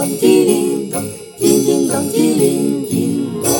咚，叮叮咚，叮叮咚，叮叮咚。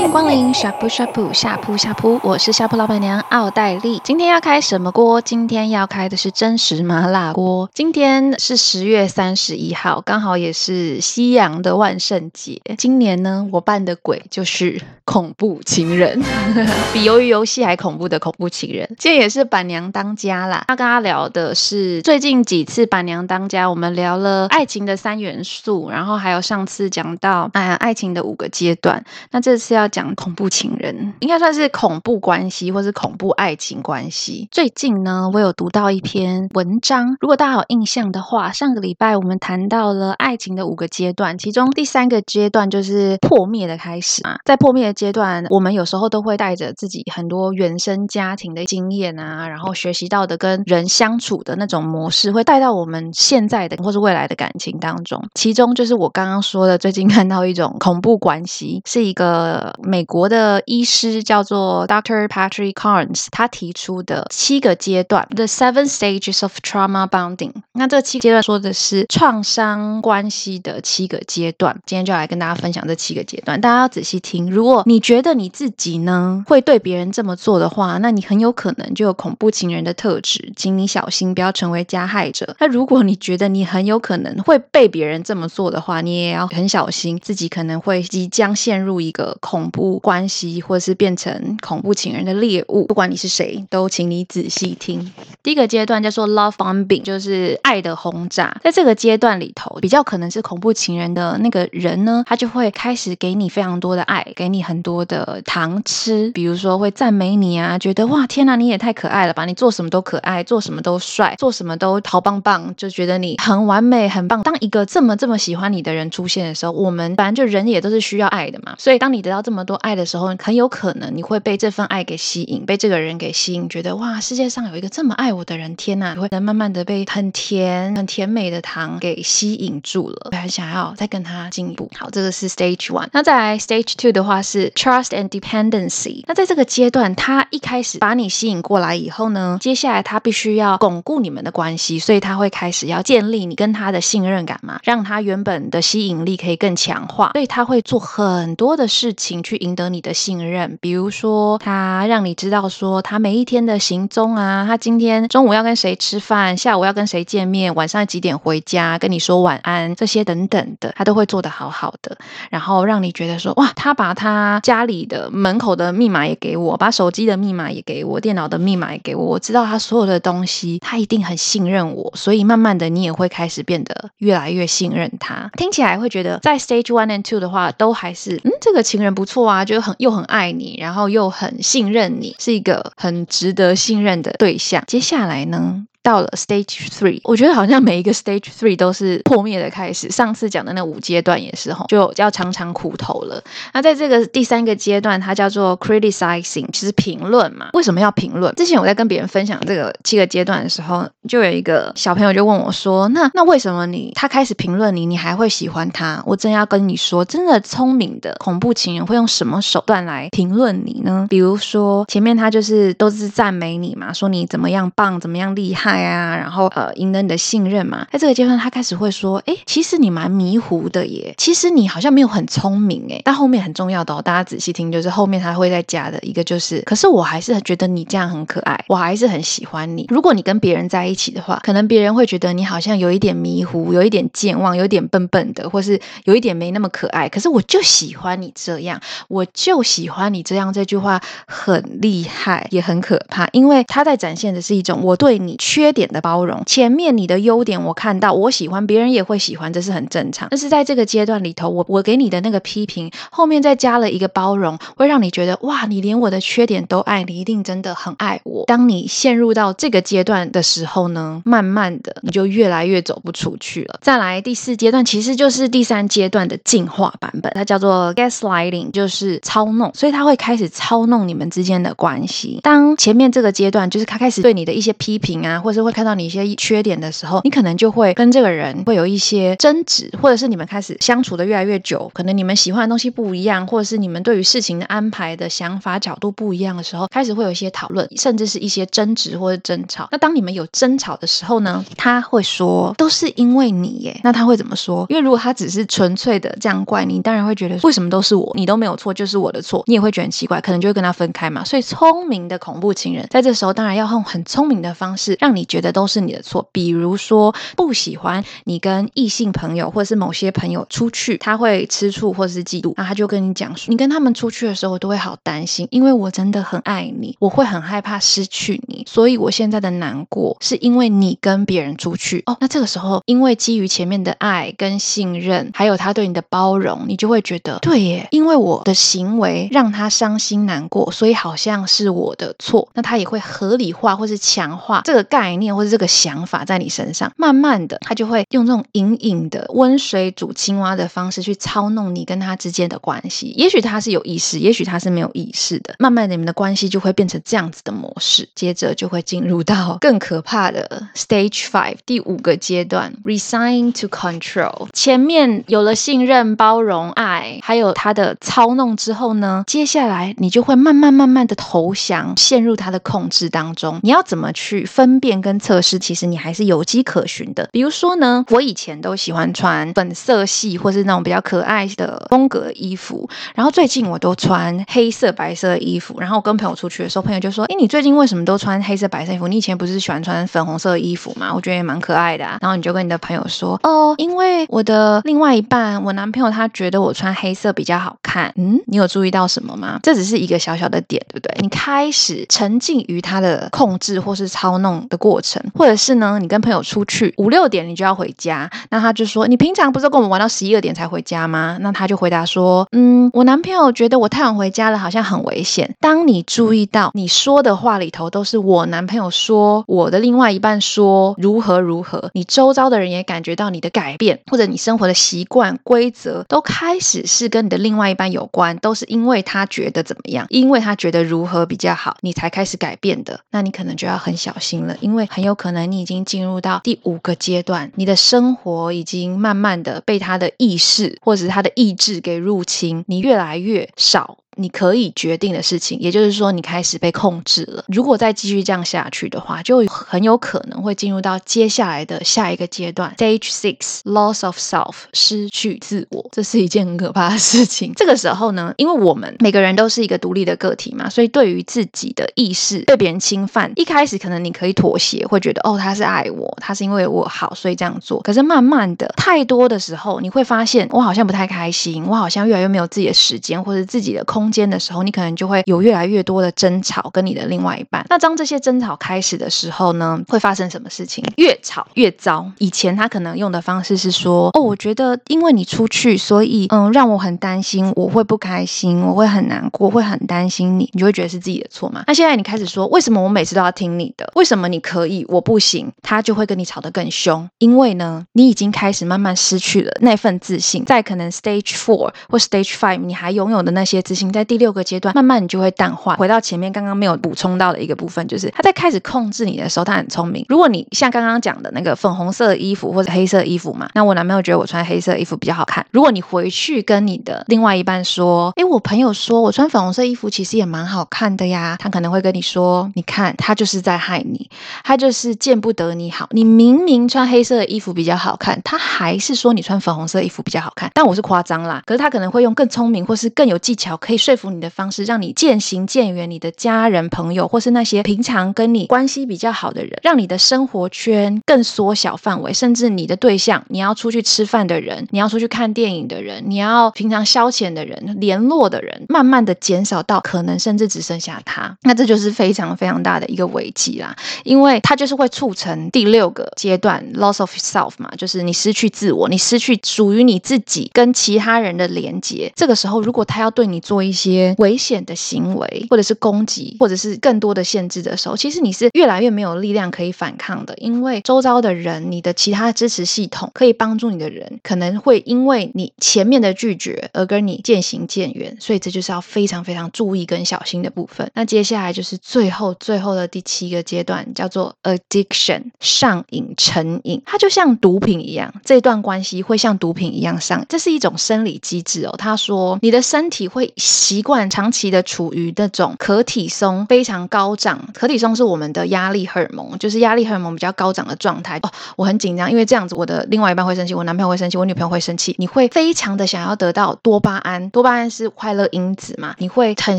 欢迎光临呷哺呷哺呷哺呷哺，我是呷哺老板娘奥黛丽。今天要开什么锅？今天要开的是真实麻辣锅。今天是十月三十一号，刚好也是西洋的万圣节。今年呢，我扮的鬼就是恐怖情人，比鱿鱼游戏还恐怖的恐怖情人。今天也是板娘当家啦。要跟他聊的是最近几次板娘当家，我们聊了爱情的三元素，然后还有上次讲到哎呀爱情的五个阶段。那这次要讲恐怖情人，应该算是恐怖关系或是恐怖爱情关系。最近呢，我有读到一篇文章，如果大家有印象的话，上个礼拜我们谈到了爱情的五个阶段，其中第三个阶段就是破灭的开始嘛。在破灭的阶段，我们有时候都会带着自己很多原生家庭的经验啊，然后学习到的跟人相处的那种模式，会带到我们现在的或是未来的感情当中。其中就是我刚刚说的，最近看到一种恐怖关系，是一个。美国的医师叫做 Doctor Patrick Carnes，他提出的七个阶段，The Seven Stages of Trauma Bonding。那这七个阶段说的是创伤关系的七个阶段。今天就来跟大家分享这七个阶段，大家要仔细听。如果你觉得你自己呢会对别人这么做的话，那你很有可能就有恐怖情人的特质，请你小心不要成为加害者。那如果你觉得你很有可能会被别人这么做的话，你也要很小心，自己可能会即将陷入一个恐怖。关系，或是变成恐怖情人的猎物，不管你是谁，都请你仔细听。第一个阶段叫做 love bombing，就是爱的轰炸。在这个阶段里头，比较可能是恐怖情人的那个人呢，他就会开始给你非常多的爱，给你很多的糖吃，比如说会赞美你啊，觉得哇天哪，你也太可爱了吧，你做什么都可爱，做什么都帅，做什么都好棒棒，就觉得你很完美很棒。当一个这么这么喜欢你的人出现的时候，我们反正就人也都是需要爱的嘛，所以当你得到这么多爱的时候，很有可能你会被这份爱给吸引，被这个人给吸引，觉得哇，世界上有一个这么爱我的人，天哪！你会慢慢的被很甜、很甜美的糖给吸引住了，很想要再跟他进一步。好，这个是 Stage One。那再来 Stage Two 的话是 Trust and Dependency。那在这个阶段，他一开始把你吸引过来以后呢，接下来他必须要巩固你们的关系，所以他会开始要建立你跟他的信任感嘛，让他原本的吸引力可以更强化，所以他会做很多的事情去赢得你的信任，比如说他让你知道说他每一天的行踪啊，他今天中午要跟谁吃饭，下午要跟谁见面，晚上几点回家，跟你说晚安，这些等等的，他都会做得好好的，然后让你觉得说哇，他把他家里的门口的密码也给我，把手机的密码也给我，电脑的密码也给我，我知道他所有的东西，他一定很信任我，所以慢慢的你也会开始变得越来越信任他。听起来会觉得在 Stage One and Two 的话，都还是嗯，这个情人不错啊，就很又很爱你，然后又很信任你，是一个很值得信任的对象。接下来呢？到了 Stage Three，我觉得好像每一个 Stage Three 都是破灭的开始。上次讲的那五阶段也是吼，就要尝尝苦头了。那在这个第三个阶段，它叫做 Criticizing，其实评论嘛。为什么要评论？之前我在跟别人分享这个七个阶段的时候，就有一个小朋友就问我说：“那那为什么你他开始评论你，你还会喜欢他？”我真要跟你说，真的聪明的恐怖情人会用什么手段来评论你呢？比如说前面他就是都是赞美你嘛，说你怎么样棒，怎么样厉害。爱啊，然后呃，赢得你的信任嘛。在这个阶段，他开始会说：“哎，其实你蛮迷糊的耶，其实你好像没有很聪明哎。”但后面很重要的哦，大家仔细听，就是后面他会再加的一个，就是，可是我还是觉得你这样很可爱，我还是很喜欢你。如果你跟别人在一起的话，可能别人会觉得你好像有一点迷糊，有一点健忘，有点笨笨的，或是有一点没那么可爱。可是我就喜欢你这样，我就喜欢你这样。这句话很厉害，也很可怕，因为他在展现的是一种我对你缺。缺点的包容，前面你的优点我看到，我喜欢，别人也会喜欢，这是很正常。但是在这个阶段里头，我我给你的那个批评，后面再加了一个包容，会让你觉得哇，你连我的缺点都爱，你一定真的很爱我。当你陷入到这个阶段的时候呢，慢慢的你就越来越走不出去了。再来第四阶段，其实就是第三阶段的进化版本，它叫做 gaslighting，就是操弄，所以他会开始操弄你们之间的关系。当前面这个阶段，就是他开始对你的一些批评啊，或或是会看到你一些缺点的时候，你可能就会跟这个人会有一些争执，或者是你们开始相处的越来越久，可能你们喜欢的东西不一样，或者是你们对于事情的安排的想法角度不一样的时候，开始会有一些讨论，甚至是一些争执或者争吵。那当你们有争吵的时候呢，他会说都是因为你耶。那他会怎么说？因为如果他只是纯粹的这样怪你，你当然会觉得为什么都是我，你都没有错，就是我的错，你也会觉得很奇怪，可能就会跟他分开嘛。所以聪明的恐怖情人在这时候当然要用很聪明的方式让你你觉得都是你的错，比如说不喜欢你跟异性朋友或者是某些朋友出去，他会吃醋或者是嫉妒，那他就跟你讲说，你跟他们出去的时候，都会好担心，因为我真的很爱你，我会很害怕失去你，所以我现在的难过是因为你跟别人出去哦。那这个时候，因为基于前面的爱跟信任，还有他对你的包容，你就会觉得对耶，因为我的行为让他伤心难过，所以好像是我的错，那他也会合理化或是强化这个概概念或者这个想法在你身上，慢慢的，他就会用这种隐隐的温水煮青蛙的方式去操弄你跟他之间的关系。也许他是有意识，也许他是没有意识的。慢慢的，你们的关系就会变成这样子的模式，接着就会进入到 更可怕的 Stage Five 第五个阶段，Resign to Control。前面有了信任、包容、爱，还有他的操弄之后呢，接下来你就会慢慢慢慢的投降，陷入他的控制当中。你要怎么去分辨跟测试？其实你还是有迹可循的。比如说呢，我以前都喜欢穿粉色系或是那种比较可爱的风格衣服，然后最近我都穿黑色、白色衣服。然后我跟朋友出去的时候，朋友就说：“诶，你最近为什么都穿黑色、白色衣服？你以前不是喜欢穿粉红色衣服吗？我觉得也蛮可爱的啊。”然后你就跟你的朋友说：“哦，因为我的另外一半，我男朋友他觉得我穿黑色比较好看。”嗯，你有注意到什么吗？这只是一个小小的点，对不对？你开始沉浸于他的控制或是操弄的过过程，或者是呢，你跟朋友出去五六点你就要回家，那他就说：“你平常不是跟我们玩到十一二点才回家吗？”那他就回答说：“嗯，我男朋友觉得我太晚回家了，好像很危险。”当你注意到你说的话里头都是我男朋友说，我的另外一半说如何如何，你周遭的人也感觉到你的改变，或者你生活的习惯规则都开始是跟你的另外一半有关，都是因为他觉得怎么样，因为他觉得如何比较好，你才开始改变的。那你可能就要很小心了，因为很有可能你已经进入到第五个阶段，你的生活已经慢慢的被他的意识或者是他的意志给入侵，你越来越少。你可以决定的事情，也就是说，你开始被控制了。如果再继续这样下去的话，就很有可能会进入到接下来的下一个阶段，Stage Six，Loss of Self，失去自我。这是一件很可怕的事情。这个时候呢，因为我们每个人都是一个独立的个体嘛，所以对于自己的意识被别人侵犯，一开始可能你可以妥协，会觉得哦，他是爱我，他是因为我好，所以这样做。可是慢慢的，太多的时候，你会发现，我好像不太开心，我好像越来越没有自己的时间，或者自己的空间的时候，你可能就会有越来越多的争吵跟你的另外一半。那当这些争吵开始的时候呢，会发生什么事情？越吵越糟。以前他可能用的方式是说：“哦，我觉得因为你出去，所以嗯，让我很担心，我会不开心，我会很难过，会很担心你，你就会觉得是自己的错嘛。那现在你开始说：为什么我每次都要听你的？为什么你可以，我不行？他就会跟你吵得更凶，因为呢，你已经开始慢慢失去了那份自信。在可能 Stage Four 或 Stage Five，你还拥有的那些自信，在在第六。个阶段，慢慢你就会淡化。回到前面刚刚没有补充到的一个部分，就是他在开始控制你的时候，他很聪明。如果你像刚刚讲的那个粉红色的衣服或者黑色衣服嘛，那我男朋友觉得我穿黑色衣服比较好看。如果你回去跟你的另外一半说，诶，我朋友说我穿粉红色衣服其实也蛮好看的呀，他可能会跟你说，你看他就是在害你，他就是见不得你好。你明明穿黑色的衣服比较好看，他还是说你穿粉红色衣服比较好看。但我是夸张啦，可是他可能会用更聪明或是更有技巧可以说服你的方式，让你渐行渐远，你的家人、朋友，或是那些平常跟你关系比较好的人，让你的生活圈更缩小范围，甚至你的对象，你要出去吃饭的人，你要出去看电影的人，你要平常消遣的人，联络的人，慢慢的减少到可能甚至只剩下他，那这就是非常非常大的一个危机啦，因为它就是会促成第六个阶段 loss of self 嘛，就是你失去自我，你失去属于你自己跟其他人的连接。这个时候，如果他要对你做一一些危险的行为，或者是攻击，或者是更多的限制的时候，其实你是越来越没有力量可以反抗的，因为周遭的人，你的其他支持系统可以帮助你的人，可能会因为你前面的拒绝而跟你渐行渐远，所以这就是要非常非常注意跟小心的部分。那接下来就是最后最后的第七个阶段，叫做 addiction 上瘾成瘾，它就像毒品一样，这段关系会像毒品一样上，这是一种生理机制哦。他说，你的身体会习惯长期的处于那种可体松非常高涨，可体松是我们的压力荷尔蒙，就是压力荷尔蒙比较高涨的状态哦。我很紧张，因为这样子我的另外一半会生气，我男朋友会生气，我女朋友会生气。你会非常的想要得到多巴胺，多巴胺是快乐因子嘛？你会很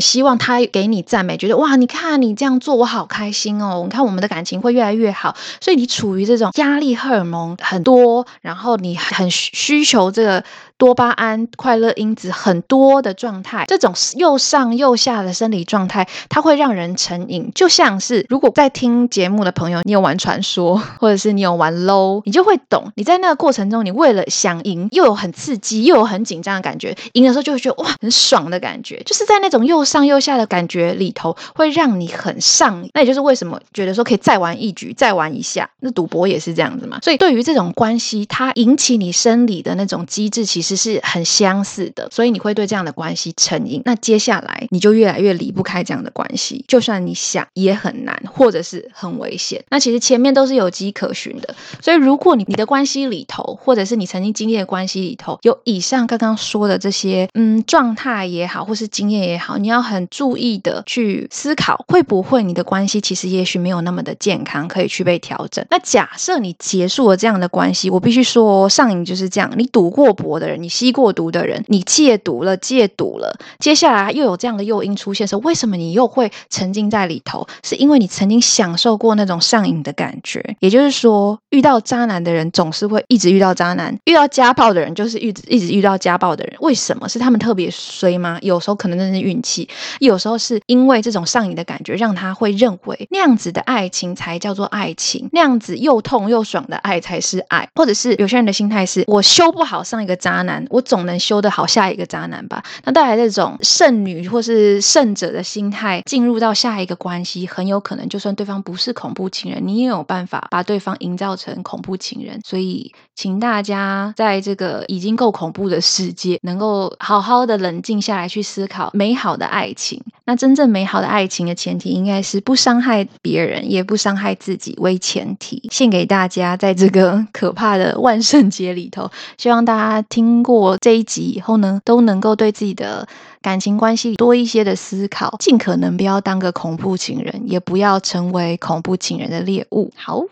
希望他给你赞美，觉得哇，你看你这样做，我好开心哦。你看我们的感情会越来越好，所以你处于这种压力荷尔蒙很多，然后你很需求这个。多巴胺快乐因子很多的状态，这种又上又下的生理状态，它会让人成瘾。就像是如果在听节目的朋友，你有玩传说，或者是你有玩 LOL，你就会懂。你在那个过程中，你为了想赢，又有很刺激，又有很紧张的感觉，赢的时候就会觉得哇，很爽的感觉。就是在那种又上又下的感觉里头，会让你很上瘾。那也就是为什么觉得说可以再玩一局，再玩一下。那赌博也是这样子嘛。所以对于这种关系，它引起你生理的那种机制，其实。是很相似的，所以你会对这样的关系成瘾。那接下来你就越来越离不开这样的关系，就算你想也很难，或者是很危险。那其实前面都是有迹可循的。所以如果你你的关系里头，或者是你曾经经历的关系里头，有以上刚刚说的这些嗯状态也好，或是经验也好，你要很注意的去思考，会不会你的关系其实也许没有那么的健康，可以去被调整。那假设你结束了这样的关系，我必须说，上瘾就是这样，你赌过博的人。你吸过毒的人，你戒毒了，戒赌了，接下来又有这样的诱因出现的时，为什么你又会沉浸在里头？是因为你曾经享受过那种上瘾的感觉。也就是说，遇到渣男的人总是会一直遇到渣男，遇到家暴的人就是一直一直遇到家暴的人。为什么？是他们特别衰吗？有时候可能真的是运气，有时候是因为这种上瘾的感觉，让他会认为那样子的爱情才叫做爱情，那样子又痛又爽的爱才是爱。或者是有些人的心态是我修不好上一个渣男。我总能修得好下一个渣男吧？那带来这种圣女或是圣者的心态，进入到下一个关系，很有可能就算对方不是恐怖情人，你也有办法把对方营造成恐怖情人。所以，请大家在这个已经够恐怖的世界，能够好好的冷静下来去思考美好的爱情。那真正美好的爱情的前提，应该是不伤害别人，也不伤害自己为前提。献给大家，在这个可怕的万圣节里头，希望大家听。过这一集以后呢，都能够对自己的感情关系多一些的思考，尽可能不要当个恐怖情人，也不要成为恐怖情人的猎物。好。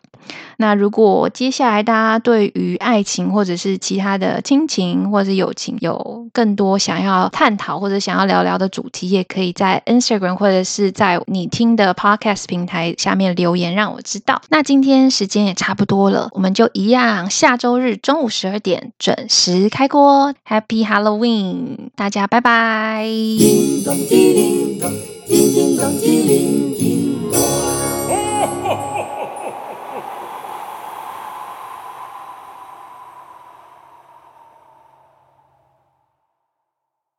那如果接下来大家对于爱情或者是其他的亲情或者是友情有更多想要探讨或者想要聊聊的主题，也可以在 Instagram 或者是在你听的 Podcast 平台下面留言让我知道。那今天时间也差不多了，我们就一样，下周日中午十二点准时开锅。Happy Halloween，大家拜拜。叮咚叮咚叮咚叮咚叮